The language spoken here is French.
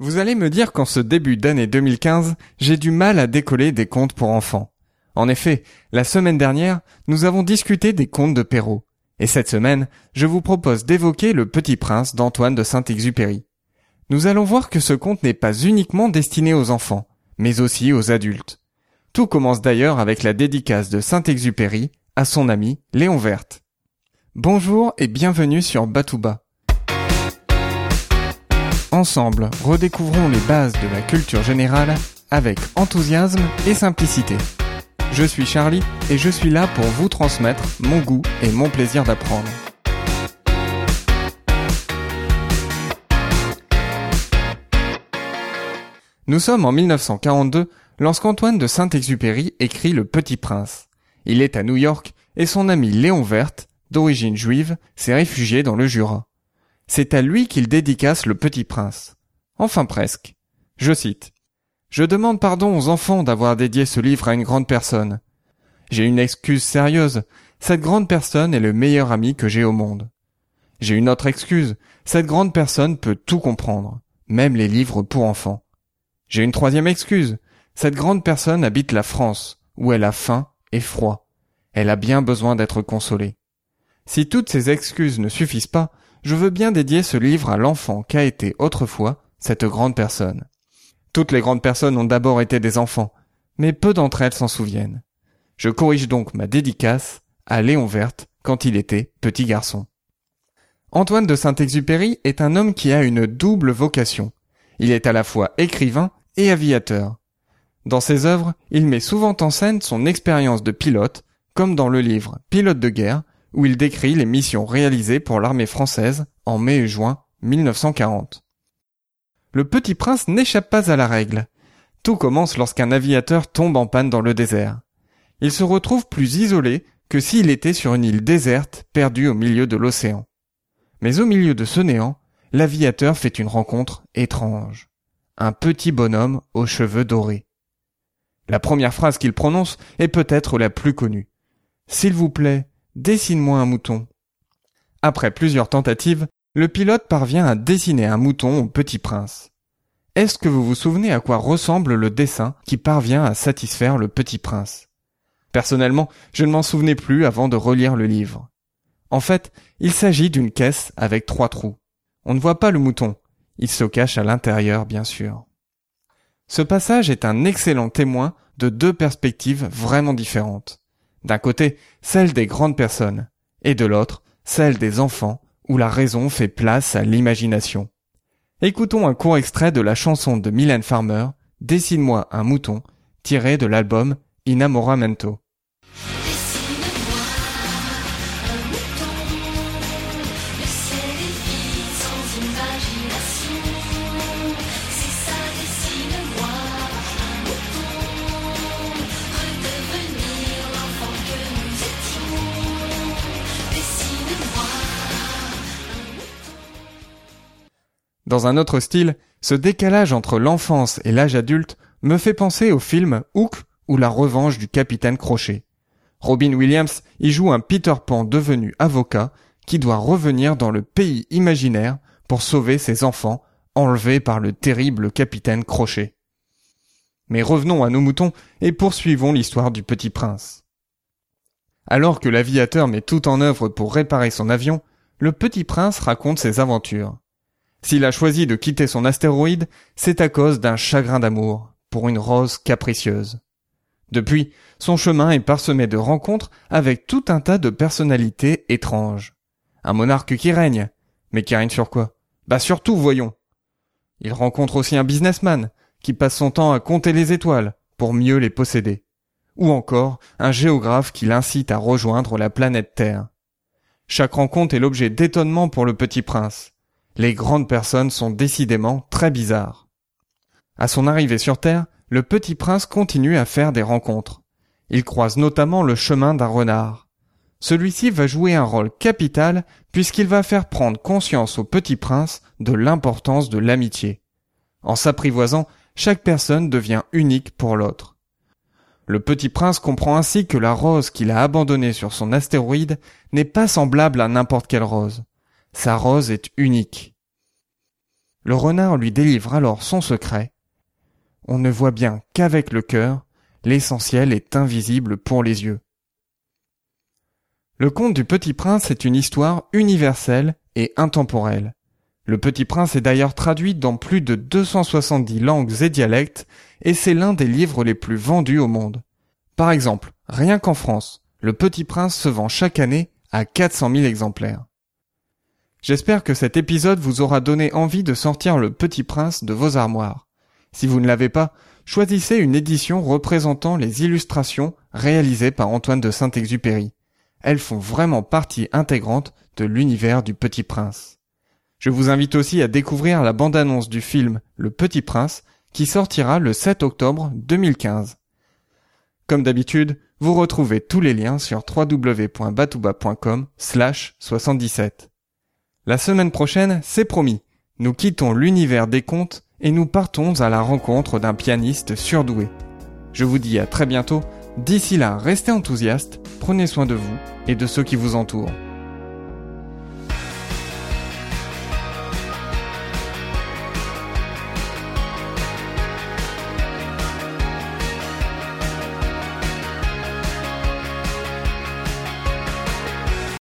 Vous allez me dire qu'en ce début d'année 2015, j'ai du mal à décoller des contes pour enfants. En effet, la semaine dernière, nous avons discuté des contes de Perrault. Et cette semaine, je vous propose d'évoquer Le Petit Prince d'Antoine de Saint-Exupéry. Nous allons voir que ce conte n'est pas uniquement destiné aux enfants, mais aussi aux adultes. Tout commence d'ailleurs avec la dédicace de Saint-Exupéry à son ami Léon Verte. Bonjour et bienvenue sur Batouba. Ensemble, redécouvrons les bases de la culture générale avec enthousiasme et simplicité. Je suis Charlie et je suis là pour vous transmettre mon goût et mon plaisir d'apprendre. Nous sommes en 1942 lorsqu'Antoine de Saint-Exupéry écrit Le Petit Prince. Il est à New York et son ami Léon Verte, d'origine juive, s'est réfugié dans le Jura. C'est à lui qu'il dédicace le petit prince. Enfin presque. Je cite. Je demande pardon aux enfants d'avoir dédié ce livre à une grande personne. J'ai une excuse sérieuse. Cette grande personne est le meilleur ami que j'ai au monde. J'ai une autre excuse. Cette grande personne peut tout comprendre, même les livres pour enfants. J'ai une troisième excuse. Cette grande personne habite la France, où elle a faim et froid. Elle a bien besoin d'être consolée. Si toutes ces excuses ne suffisent pas, je veux bien dédier ce livre à l'enfant qu'a été autrefois cette grande personne. Toutes les grandes personnes ont d'abord été des enfants, mais peu d'entre elles s'en souviennent. Je corrige donc ma dédicace à Léon Verte quand il était petit garçon. Antoine de Saint-Exupéry est un homme qui a une double vocation. Il est à la fois écrivain et aviateur. Dans ses œuvres, il met souvent en scène son expérience de pilote, comme dans le livre Pilote de guerre, où il décrit les missions réalisées pour l'armée française en mai et juin 1940. Le petit prince n'échappe pas à la règle. Tout commence lorsqu'un aviateur tombe en panne dans le désert. Il se retrouve plus isolé que s'il était sur une île déserte perdue au milieu de l'océan. Mais au milieu de ce néant, l'aviateur fait une rencontre étrange. Un petit bonhomme aux cheveux dorés. La première phrase qu'il prononce est peut-être la plus connue. S'il vous plaît, Dessine-moi un mouton. Après plusieurs tentatives, le pilote parvient à dessiner un mouton au petit prince. Est-ce que vous vous souvenez à quoi ressemble le dessin qui parvient à satisfaire le petit prince? Personnellement, je ne m'en souvenais plus avant de relire le livre. En fait, il s'agit d'une caisse avec trois trous. On ne voit pas le mouton. Il se cache à l'intérieur, bien sûr. Ce passage est un excellent témoin de deux perspectives vraiment différentes. D'un côté, celle des grandes personnes, et de l'autre, celle des enfants, où la raison fait place à l'imagination. Écoutons un court extrait de la chanson de Mylène Farmer, Dessine-moi un mouton, tiré de l'album Inamoramento. Dans un autre style, ce décalage entre l'enfance et l'âge adulte me fait penser au film Hook ou la revanche du capitaine Crochet. Robin Williams y joue un Peter Pan devenu avocat qui doit revenir dans le pays imaginaire pour sauver ses enfants enlevés par le terrible capitaine Crochet. Mais revenons à nos moutons et poursuivons l'histoire du petit prince. Alors que l'aviateur met tout en œuvre pour réparer son avion, le petit prince raconte ses aventures. S'il a choisi de quitter son astéroïde, c'est à cause d'un chagrin d'amour pour une rose capricieuse. Depuis, son chemin est parsemé de rencontres avec tout un tas de personnalités étranges. Un monarque qui règne. Mais qui règne sur quoi? Bah surtout, voyons. Il rencontre aussi un businessman qui passe son temps à compter les étoiles pour mieux les posséder. Ou encore un géographe qui l'incite à rejoindre la planète Terre. Chaque rencontre est l'objet d'étonnement pour le petit prince. Les grandes personnes sont décidément très bizarres. À son arrivée sur Terre, le petit prince continue à faire des rencontres. Il croise notamment le chemin d'un renard. Celui-ci va jouer un rôle capital puisqu'il va faire prendre conscience au petit prince de l'importance de l'amitié. En s'apprivoisant, chaque personne devient unique pour l'autre. Le petit prince comprend ainsi que la rose qu'il a abandonnée sur son astéroïde n'est pas semblable à n'importe quelle rose. Sa rose est unique. Le renard lui délivre alors son secret. On ne voit bien qu'avec le cœur, l'essentiel est invisible pour les yeux. Le conte du Petit Prince est une histoire universelle et intemporelle. Le Petit Prince est d'ailleurs traduit dans plus de 270 langues et dialectes, et c'est l'un des livres les plus vendus au monde. Par exemple, rien qu'en France, Le Petit Prince se vend chaque année à 400 000 exemplaires. J'espère que cet épisode vous aura donné envie de sortir Le Petit Prince de vos armoires. Si vous ne l'avez pas, choisissez une édition représentant les illustrations réalisées par Antoine de Saint-Exupéry. Elles font vraiment partie intégrante de l'univers du Petit Prince. Je vous invite aussi à découvrir la bande-annonce du film Le Petit Prince qui sortira le 7 octobre 2015. Comme d'habitude, vous retrouvez tous les liens sur www.batouba.com slash 77. La semaine prochaine, c'est promis, nous quittons l'univers des contes et nous partons à la rencontre d'un pianiste surdoué. Je vous dis à très bientôt, d'ici là, restez enthousiastes, prenez soin de vous et de ceux qui vous entourent.